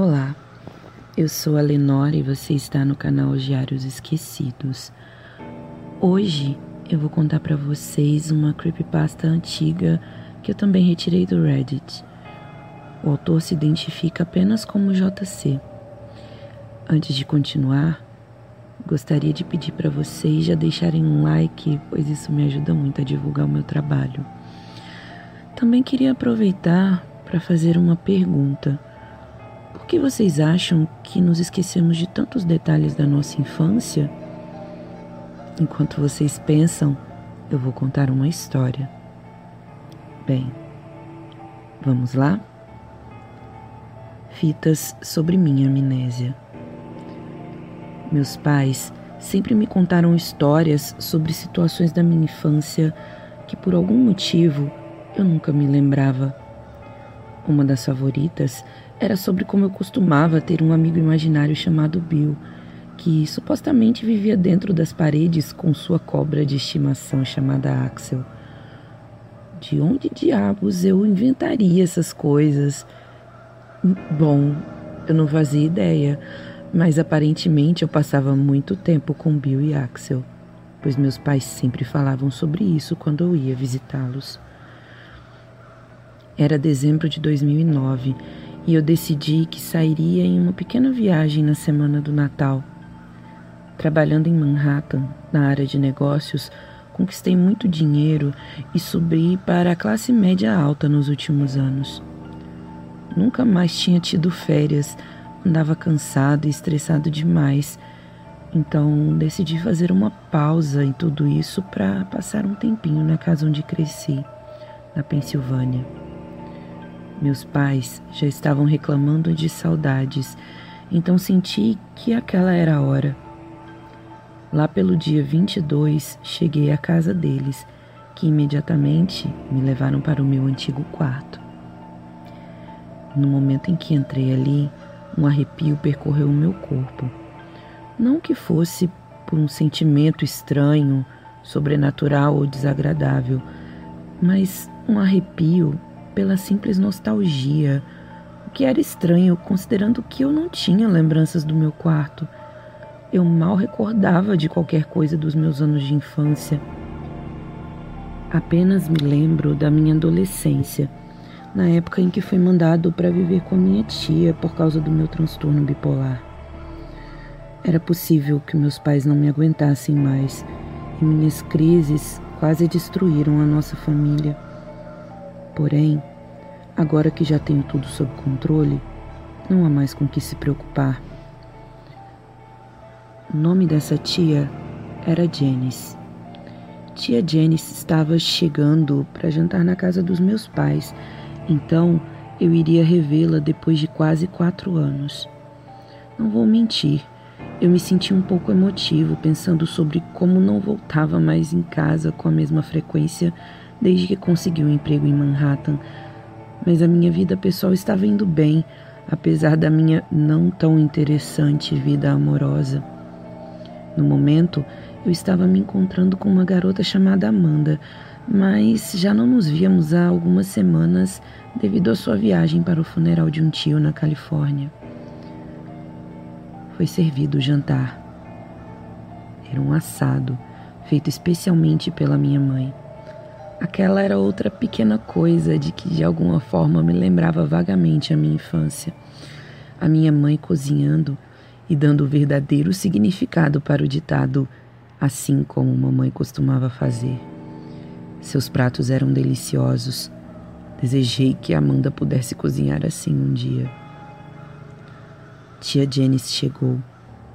Olá, eu sou a Lenora e você está no canal Diários Esquecidos. Hoje eu vou contar para vocês uma creepypasta antiga que eu também retirei do Reddit. O autor se identifica apenas como JC. Antes de continuar, gostaria de pedir para vocês já deixarem um like, pois isso me ajuda muito a divulgar o meu trabalho. Também queria aproveitar para fazer uma pergunta. Por que vocês acham que nos esquecemos de tantos detalhes da nossa infância? Enquanto vocês pensam, eu vou contar uma história. Bem, vamos lá? Fitas sobre minha amnésia. Meus pais sempre me contaram histórias sobre situações da minha infância que por algum motivo eu nunca me lembrava. Uma das favoritas era sobre como eu costumava ter um amigo imaginário chamado Bill, que supostamente vivia dentro das paredes com sua cobra de estimação chamada Axel. De onde diabos eu inventaria essas coisas? Bom, eu não fazia ideia, mas aparentemente eu passava muito tempo com Bill e Axel, pois meus pais sempre falavam sobre isso quando eu ia visitá-los. Era dezembro de 2009 e eu decidi que sairia em uma pequena viagem na semana do Natal. Trabalhando em Manhattan, na área de negócios, conquistei muito dinheiro e subi para a classe média alta nos últimos anos. Nunca mais tinha tido férias, andava cansado e estressado demais. Então decidi fazer uma pausa em tudo isso para passar um tempinho na casa onde cresci, na Pensilvânia. Meus pais já estavam reclamando de saudades, então senti que aquela era a hora. Lá pelo dia 22, cheguei à casa deles, que imediatamente me levaram para o meu antigo quarto. No momento em que entrei ali, um arrepio percorreu o meu corpo. Não que fosse por um sentimento estranho, sobrenatural ou desagradável, mas um arrepio pela simples nostalgia, o que era estranho considerando que eu não tinha lembranças do meu quarto. Eu mal recordava de qualquer coisa dos meus anos de infância. Apenas me lembro da minha adolescência, na época em que fui mandado para viver com minha tia por causa do meu transtorno bipolar. Era possível que meus pais não me aguentassem mais e minhas crises quase destruíram a nossa família. Porém, agora que já tenho tudo sob controle, não há mais com que se preocupar. O nome dessa tia era Janice. Tia Janice estava chegando para jantar na casa dos meus pais, então eu iria revê-la depois de quase quatro anos. Não vou mentir, eu me senti um pouco emotivo pensando sobre como não voltava mais em casa com a mesma frequência desde que consegui um emprego em Manhattan, mas a minha vida pessoal estava indo bem, apesar da minha não tão interessante vida amorosa. No momento, eu estava me encontrando com uma garota chamada Amanda, mas já não nos víamos há algumas semanas devido à sua viagem para o funeral de um tio na Califórnia. Foi servido o jantar. Era um assado, feito especialmente pela minha mãe. Aquela era outra pequena coisa de que de alguma forma me lembrava vagamente a minha infância. A minha mãe cozinhando e dando o verdadeiro significado para o ditado assim como mamãe costumava fazer. Seus pratos eram deliciosos. Desejei que Amanda pudesse cozinhar assim um dia. Tia Janice chegou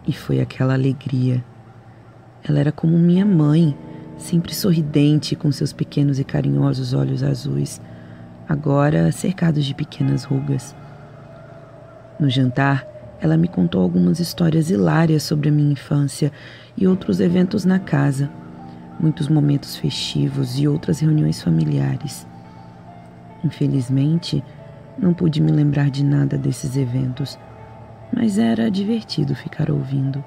e foi aquela alegria. Ela era como minha mãe sempre sorridente com seus pequenos e carinhosos olhos azuis, agora cercados de pequenas rugas. No jantar, ela me contou algumas histórias hilárias sobre a minha infância e outros eventos na casa, muitos momentos festivos e outras reuniões familiares. Infelizmente, não pude me lembrar de nada desses eventos, mas era divertido ficar ouvindo.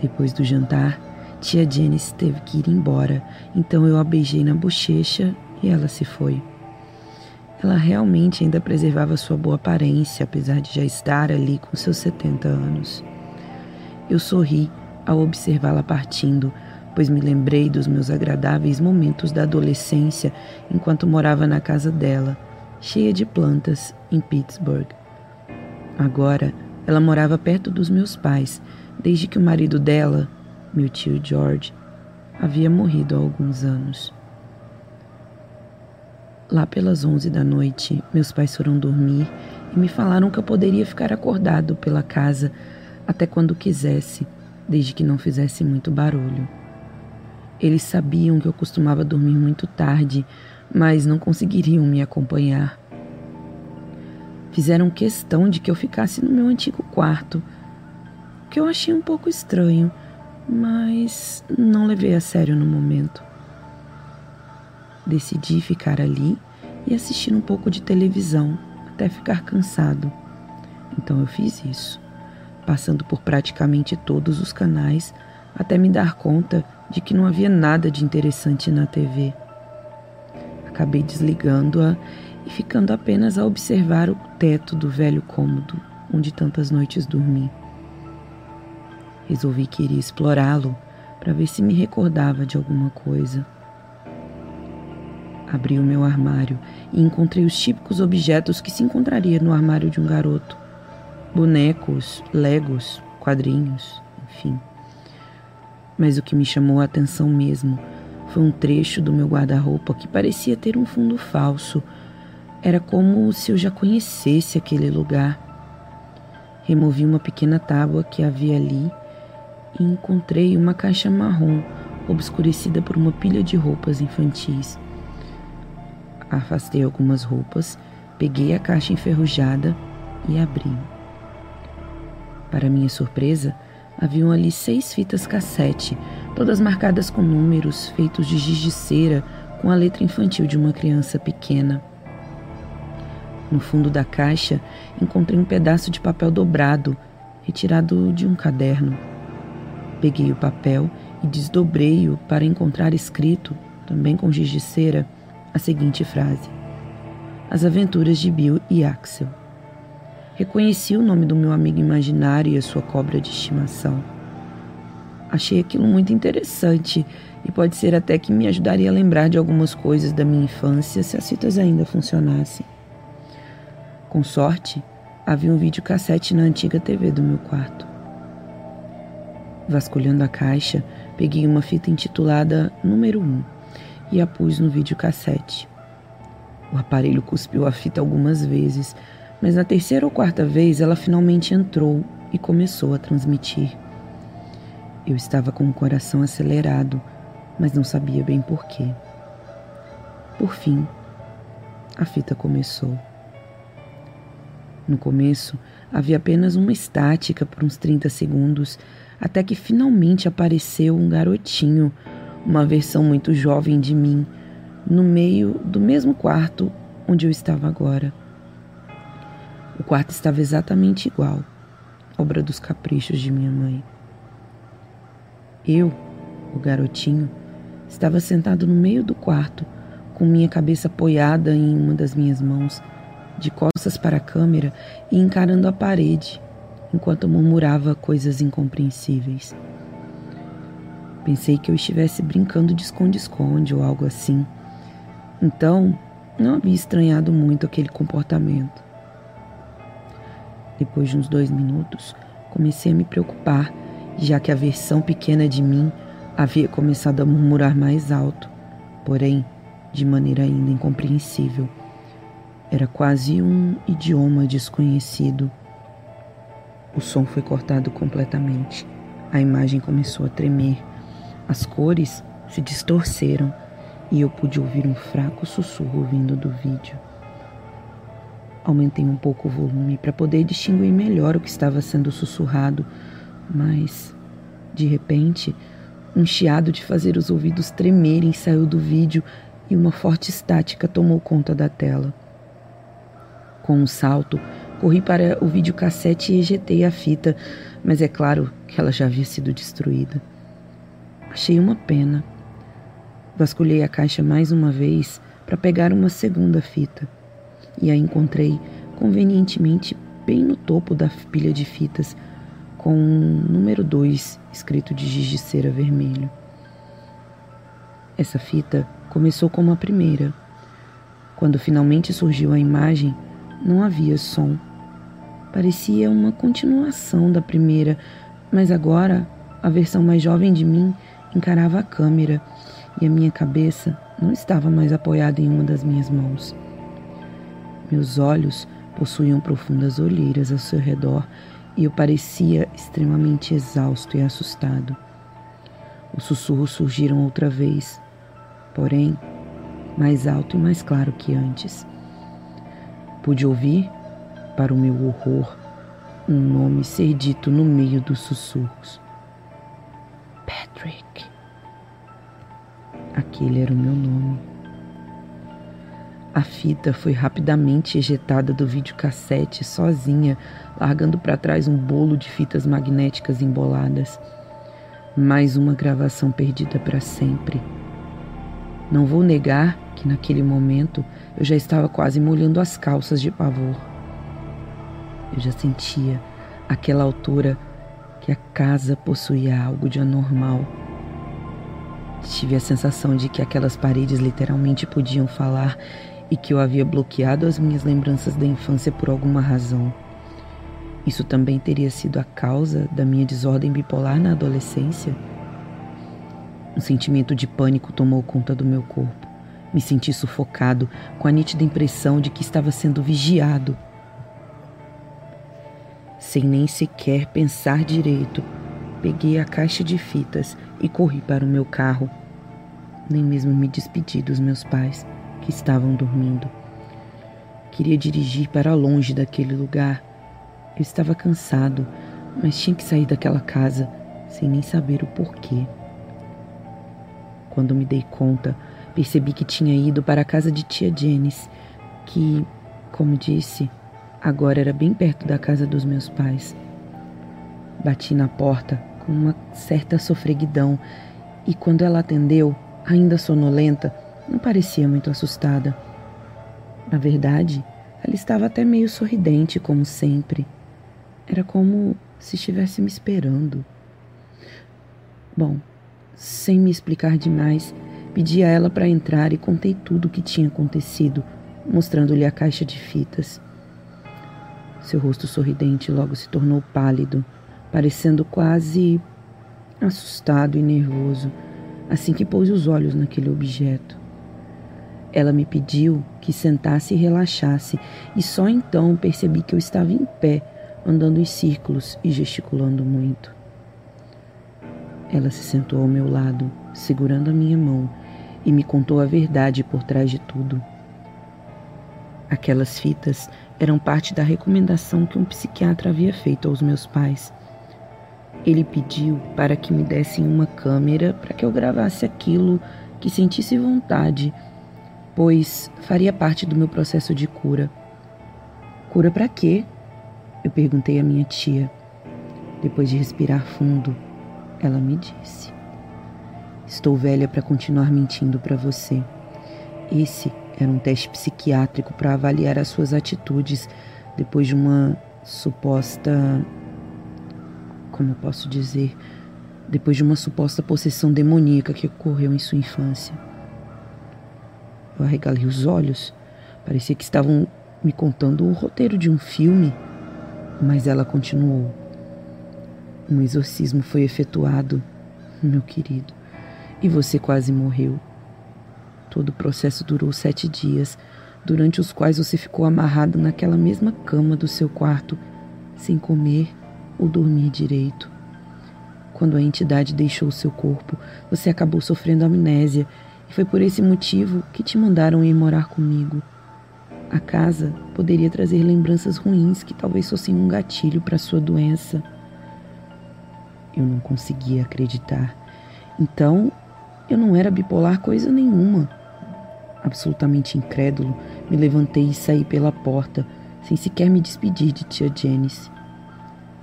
Depois do jantar, Tia Janice teve que ir embora, então eu a beijei na bochecha e ela se foi. ela realmente ainda preservava sua boa aparência, apesar de já estar ali com seus 70 anos. Eu sorri ao observá-la partindo, pois me lembrei dos meus agradáveis momentos da adolescência enquanto morava na casa dela, cheia de plantas, em Pittsburgh. Agora, ela morava perto dos meus pais, desde que o marido dela, meu tio George, havia morrido há alguns anos. Lá pelas onze da noite, meus pais foram dormir e me falaram que eu poderia ficar acordado pela casa até quando quisesse, desde que não fizesse muito barulho. Eles sabiam que eu costumava dormir muito tarde, mas não conseguiriam me acompanhar. Fizeram questão de que eu ficasse no meu antigo quarto, que eu achei um pouco estranho, mas não levei a sério no momento. Decidi ficar ali e assistir um pouco de televisão até ficar cansado. Então eu fiz isso, passando por praticamente todos os canais até me dar conta de que não havia nada de interessante na TV. Acabei desligando-a e ficando apenas a observar o teto do velho cômodo onde tantas noites dormi. Resolvi que iria explorá-lo para ver se me recordava de alguma coisa. Abri o meu armário e encontrei os típicos objetos que se encontraria no armário de um garoto: bonecos, legos, quadrinhos, enfim. Mas o que me chamou a atenção mesmo foi um trecho do meu guarda-roupa que parecia ter um fundo falso. Era como se eu já conhecesse aquele lugar. Removi uma pequena tábua que havia ali e encontrei uma caixa marrom obscurecida por uma pilha de roupas infantis. Afastei algumas roupas, peguei a caixa enferrujada e abri. Para minha surpresa, haviam ali seis fitas cassete, todas marcadas com números feitos de giz de cera com a letra infantil de uma criança pequena. No fundo da caixa, encontrei um pedaço de papel dobrado, retirado de um caderno. Peguei o papel e desdobrei-o para encontrar escrito, também com giz de cera, a seguinte frase: As aventuras de Bill e Axel. Reconheci o nome do meu amigo imaginário e a sua cobra de estimação. Achei aquilo muito interessante e pode ser até que me ajudaria a lembrar de algumas coisas da minha infância se as fitas ainda funcionassem. Com sorte, havia um videocassete na antiga TV do meu quarto. Vasculhando a caixa, peguei uma fita intitulada Número 1 e a pus no videocassete. O aparelho cuspiu a fita algumas vezes, mas na terceira ou quarta vez ela finalmente entrou e começou a transmitir. Eu estava com o coração acelerado, mas não sabia bem porquê. Por fim, a fita começou. No começo, havia apenas uma estática por uns 30 segundos, até que finalmente apareceu um garotinho uma versão muito jovem de mim, no meio do mesmo quarto onde eu estava agora. O quarto estava exatamente igual, obra dos caprichos de minha mãe. Eu, o garotinho, estava sentado no meio do quarto, com minha cabeça apoiada em uma das minhas mãos, de costas para a câmera e encarando a parede, enquanto murmurava coisas incompreensíveis. Pensei que eu estivesse brincando de esconde-esconde ou algo assim. Então, não havia estranhado muito aquele comportamento. Depois de uns dois minutos, comecei a me preocupar, já que a versão pequena de mim havia começado a murmurar mais alto, porém, de maneira ainda incompreensível. Era quase um idioma desconhecido. O som foi cortado completamente. A imagem começou a tremer as cores se distorceram e eu pude ouvir um fraco sussurro vindo do vídeo. Aumentei um pouco o volume para poder distinguir melhor o que estava sendo sussurrado, mas, de repente, um chiado de fazer os ouvidos tremerem saiu do vídeo e uma forte estática tomou conta da tela. Com um salto, corri para o videocassete e ejetei a fita, mas é claro que ela já havia sido destruída. Achei uma pena. Vasculhei a caixa mais uma vez para pegar uma segunda fita. e a encontrei convenientemente bem no topo da pilha de fitas, com um número 2 escrito de giz de cera vermelho. Essa fita começou como a primeira. Quando finalmente surgiu a imagem, não havia som. Parecia uma continuação da primeira, mas agora a versão mais jovem de mim encarava a câmera e a minha cabeça não estava mais apoiada em uma das minhas mãos. Meus olhos possuíam profundas olheiras ao seu redor e eu parecia extremamente exausto e assustado. Os sussurros surgiram outra vez, porém, mais alto e mais claro que antes. Pude ouvir, para o meu horror, um nome ser dito no meio dos sussurros. Patrick. Aquele era o meu nome. A fita foi rapidamente ejetada do videocassete sozinha, largando para trás um bolo de fitas magnéticas emboladas. Mais uma gravação perdida para sempre. Não vou negar que naquele momento eu já estava quase molhando as calças de pavor. Eu já sentia, àquela altura, que a casa possuía algo de anormal. Tive a sensação de que aquelas paredes literalmente podiam falar e que eu havia bloqueado as minhas lembranças da infância por alguma razão. Isso também teria sido a causa da minha desordem bipolar na adolescência? Um sentimento de pânico tomou conta do meu corpo. Me senti sufocado, com a nítida impressão de que estava sendo vigiado. Sem nem sequer pensar direito, peguei a caixa de fitas e corri para o meu carro. Nem mesmo me despedi dos meus pais, que estavam dormindo. Queria dirigir para longe daquele lugar. Eu estava cansado, mas tinha que sair daquela casa sem nem saber o porquê. Quando me dei conta, percebi que tinha ido para a casa de tia Janice, que, como disse, agora era bem perto da casa dos meus pais. Bati na porta com uma certa sofreguidão e quando ela atendeu, ainda sonolenta, não parecia muito assustada. Na verdade, ela estava até meio sorridente, como sempre. Era como se estivesse me esperando. Bom, sem me explicar demais, pedi a ela para entrar e contei tudo o que tinha acontecido, mostrando-lhe a caixa de fitas. Seu rosto sorridente logo se tornou pálido, parecendo quase assustado e nervoso, assim que pôs os olhos naquele objeto. Ela me pediu que sentasse e relaxasse, e só então percebi que eu estava em pé, andando em círculos e gesticulando muito. Ela se sentou ao meu lado, segurando a minha mão, e me contou a verdade por trás de tudo. Aquelas fitas eram parte da recomendação que um psiquiatra havia feito aos meus pais. Ele pediu para que me dessem uma câmera para que eu gravasse aquilo que sentisse vontade, pois faria parte do meu processo de cura. Cura para quê? Eu perguntei à minha tia. Depois de respirar fundo, ela me disse: Estou velha para continuar mentindo para você. Esse era um teste psiquiátrico para avaliar as suas atitudes depois de uma suposta. Como posso dizer? Depois de uma suposta possessão demoníaca que ocorreu em sua infância. Eu arregalei os olhos. Parecia que estavam me contando o roteiro de um filme. Mas ela continuou. Um exorcismo foi efetuado, meu querido, e você quase morreu. Todo o processo durou sete dias, durante os quais você ficou amarrado naquela mesma cama do seu quarto, sem comer ou dormir direito. Quando a entidade deixou seu corpo, você acabou sofrendo amnésia e foi por esse motivo que te mandaram ir morar comigo. A casa poderia trazer lembranças ruins que talvez fossem um gatilho para sua doença. Eu não conseguia acreditar. Então, eu não era bipolar coisa nenhuma. Absolutamente incrédulo, me levantei e saí pela porta, sem sequer me despedir de tia Janice.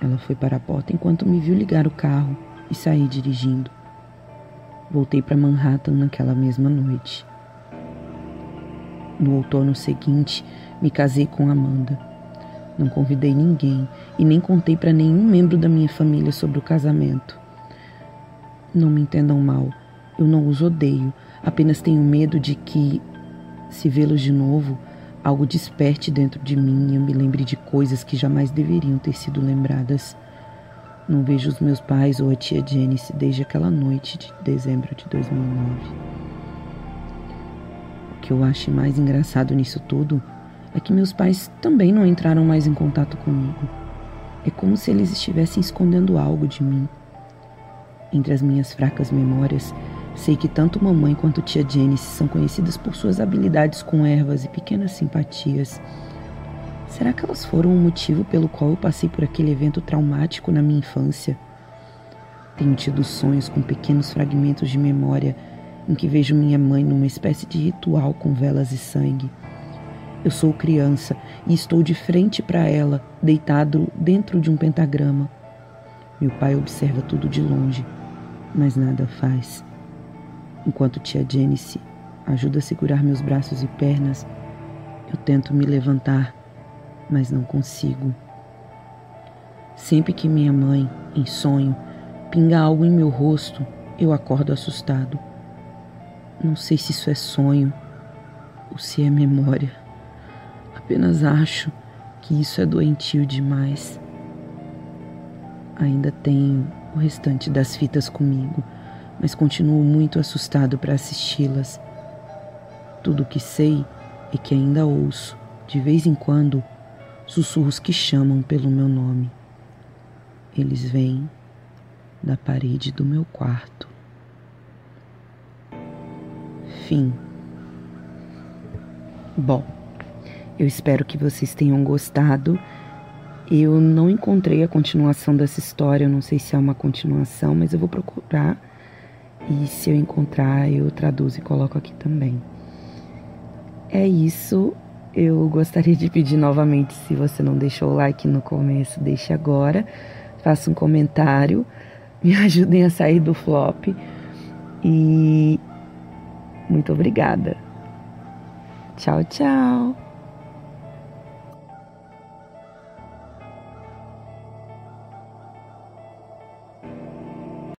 Ela foi para a porta enquanto me viu ligar o carro e sair dirigindo. Voltei para Manhattan naquela mesma noite. No outono seguinte, me casei com Amanda. Não convidei ninguém e nem contei para nenhum membro da minha família sobre o casamento. Não me entendam mal, eu não os odeio, apenas tenho medo de que, se vê-los de novo, algo desperte dentro de mim e eu me lembre de coisas que jamais deveriam ter sido lembradas. Não vejo os meus pais ou a tia Janice desde aquela noite de dezembro de 2009. O que eu acho mais engraçado nisso tudo é que meus pais também não entraram mais em contato comigo. É como se eles estivessem escondendo algo de mim. Entre as minhas fracas memórias, sei que tanto mamãe quanto tia Janice são conhecidas por suas habilidades com ervas e pequenas simpatias. Será que elas foram o motivo pelo qual eu passei por aquele evento traumático na minha infância? Tenho tido sonhos com pequenos fragmentos de memória em que vejo minha mãe numa espécie de ritual com velas e sangue. Eu sou criança e estou de frente para ela, deitado dentro de um pentagrama. Meu pai observa tudo de longe, mas nada faz. Enquanto tia Janice ajuda a segurar meus braços e pernas, eu tento me levantar mas não consigo. Sempre que minha mãe, em sonho, pinga algo em meu rosto, eu acordo assustado. Não sei se isso é sonho ou se é memória. Apenas acho que isso é doentio demais. Ainda tenho o restante das fitas comigo, mas continuo muito assustado para assisti-las. Tudo o que sei é que ainda ouço, de vez em quando, sussurros que chamam pelo meu nome. Eles vêm da parede do meu quarto. Fim. Bom, eu espero que vocês tenham gostado. Eu não encontrei a continuação dessa história, eu não sei se é uma continuação, mas eu vou procurar. E se eu encontrar, eu traduzo e coloco aqui também. É isso. Eu gostaria de pedir novamente, se você não deixou o like no começo, deixe agora. Faça um comentário, me ajudem a sair do flop. E muito obrigada. Tchau, tchau.